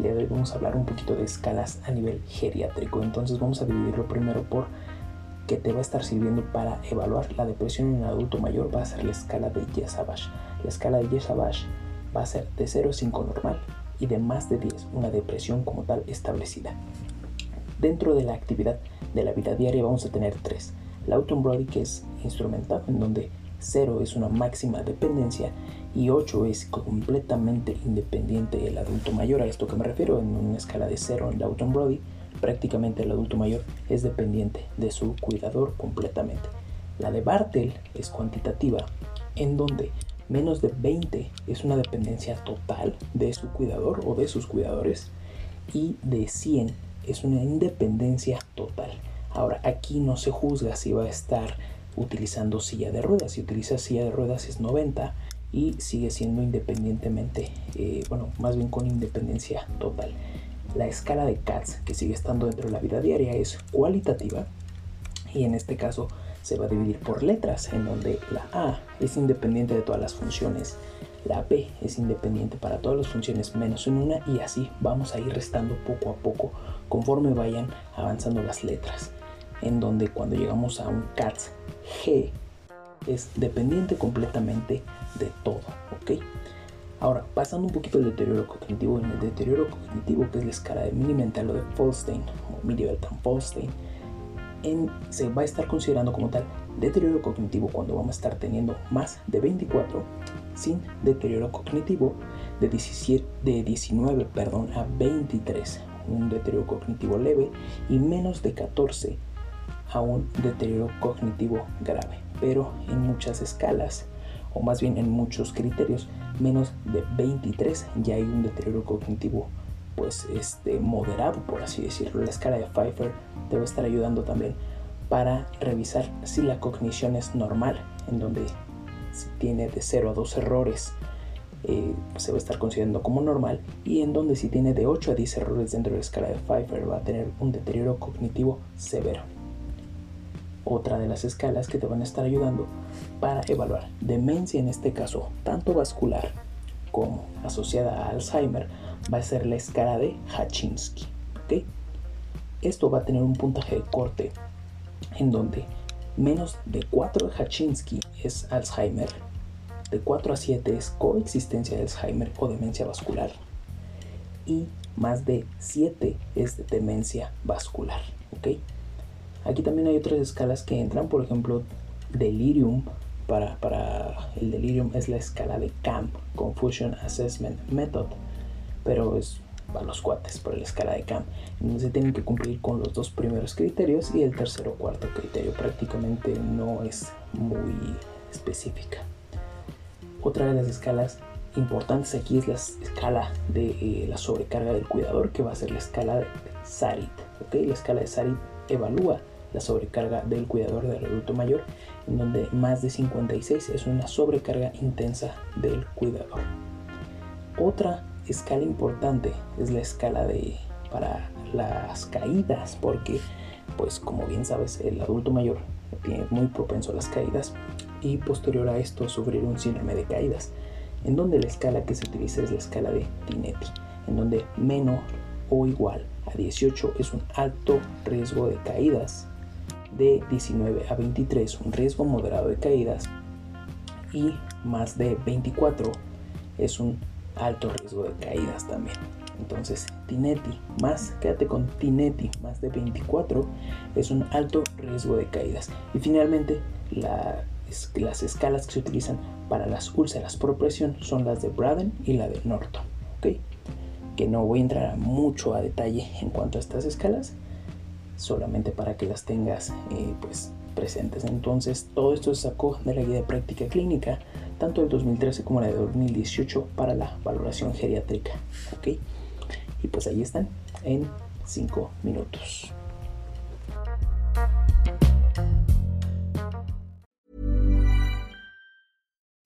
El de hoy vamos a hablar un poquito de escalas a nivel geriátrico. Entonces vamos a dividirlo primero por que te va a estar sirviendo para evaluar la depresión en un adulto mayor. Va a ser la escala de Yesabash. La escala de Yesabash va a ser de 0 a 5 normal y de más de 10 una depresión como tal establecida. Dentro de la actividad de la vida diaria vamos a tener tres. La Autumn Brody que es instrumental en donde 0 es una máxima dependencia y 8 es completamente independiente el adulto mayor. A esto que me refiero en una escala de 0 en Autumn Brody, prácticamente el adulto mayor es dependiente de su cuidador completamente. La de Bartel es cuantitativa, en donde menos de 20 es una dependencia total de su cuidador o de sus cuidadores y de 100 es una independencia total. Ahora, aquí no se juzga si va a estar utilizando silla de ruedas. Si utiliza silla de ruedas es 90 y sigue siendo independientemente, eh, bueno, más bien con independencia total. La escala de CATS que sigue estando dentro de la vida diaria es cualitativa y en este caso se va a dividir por letras, en donde la A es independiente de todas las funciones, la B es independiente para todas las funciones menos en una y así vamos a ir restando poco a poco conforme vayan avanzando las letras, en donde cuando llegamos a un CATS G es dependiente completamente de todo, ¿ok? Ahora, pasando un poquito al deterioro cognitivo, en el deterioro cognitivo, que es la escala de mini mental o de Folstein, o mini en, se va a estar considerando como tal deterioro cognitivo cuando vamos a estar teniendo más de 24 sin deterioro cognitivo de, 17, de 19 perdón, a 23, un deterioro cognitivo leve y menos de 14 a un deterioro cognitivo grave, pero en muchas escalas, o más bien en muchos criterios, menos de 23 ya hay un deterioro cognitivo pues este moderado por así decirlo. La escala de Pfeiffer debe estar ayudando también para revisar si la cognición es normal, en donde si tiene de 0 a 2 errores eh, se va a estar considerando como normal y en donde si tiene de 8 a 10 errores dentro de la escala de Pfeiffer va a tener un deterioro cognitivo severo otra de las escalas que te van a estar ayudando para evaluar demencia en este caso, tanto vascular como asociada a Alzheimer, va a ser la escala de Hachinsky. Esto va a tener un puntaje de corte en donde menos de 4 de Hachinsky es Alzheimer, de 4 a 7 es coexistencia de Alzheimer o demencia vascular y más de 7 es demencia vascular. Aquí también hay otras escalas que entran, por ejemplo, delirium. Para, para el delirium es la escala de CAMP, Confusion Assessment Method, pero es para los cuates por la escala de CAMP. Entonces tienen que cumplir con los dos primeros criterios y el tercero cuarto criterio prácticamente no es muy específica. Otra de las escalas importantes aquí es la escala de eh, la sobrecarga del cuidador, que va a ser la escala de SARIT. ¿Okay? La escala de SARIT evalúa la sobrecarga del cuidador del adulto mayor, en donde más de 56 es una sobrecarga intensa del cuidador. Otra escala importante es la escala de para las caídas, porque pues como bien sabes, el adulto mayor tiene muy propenso a las caídas y posterior a esto sufrir un síndrome de caídas, en donde la escala que se utiliza es la escala de Tinetti, en donde menor o igual a 18 es un alto riesgo de caídas, de 19 a 23 un riesgo moderado de caídas y más de 24 es un alto riesgo de caídas también. Entonces, Tinetti más, quédate con Tinetti más de 24 es un alto riesgo de caídas. Y finalmente, las escalas que se utilizan para las úlceras por presión son las de Braden y la de Norton. Que no voy a entrar mucho a detalle en cuanto a estas escalas, solamente para que las tengas eh, pues, presentes. Entonces, todo esto se sacó de la guía de práctica clínica, tanto del 2013 como la de 2018 para la valoración geriátrica. ¿ok? Y pues ahí están en 5 minutos.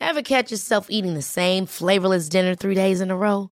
Ever catch yourself eating the same flavorless dinner three days in a row?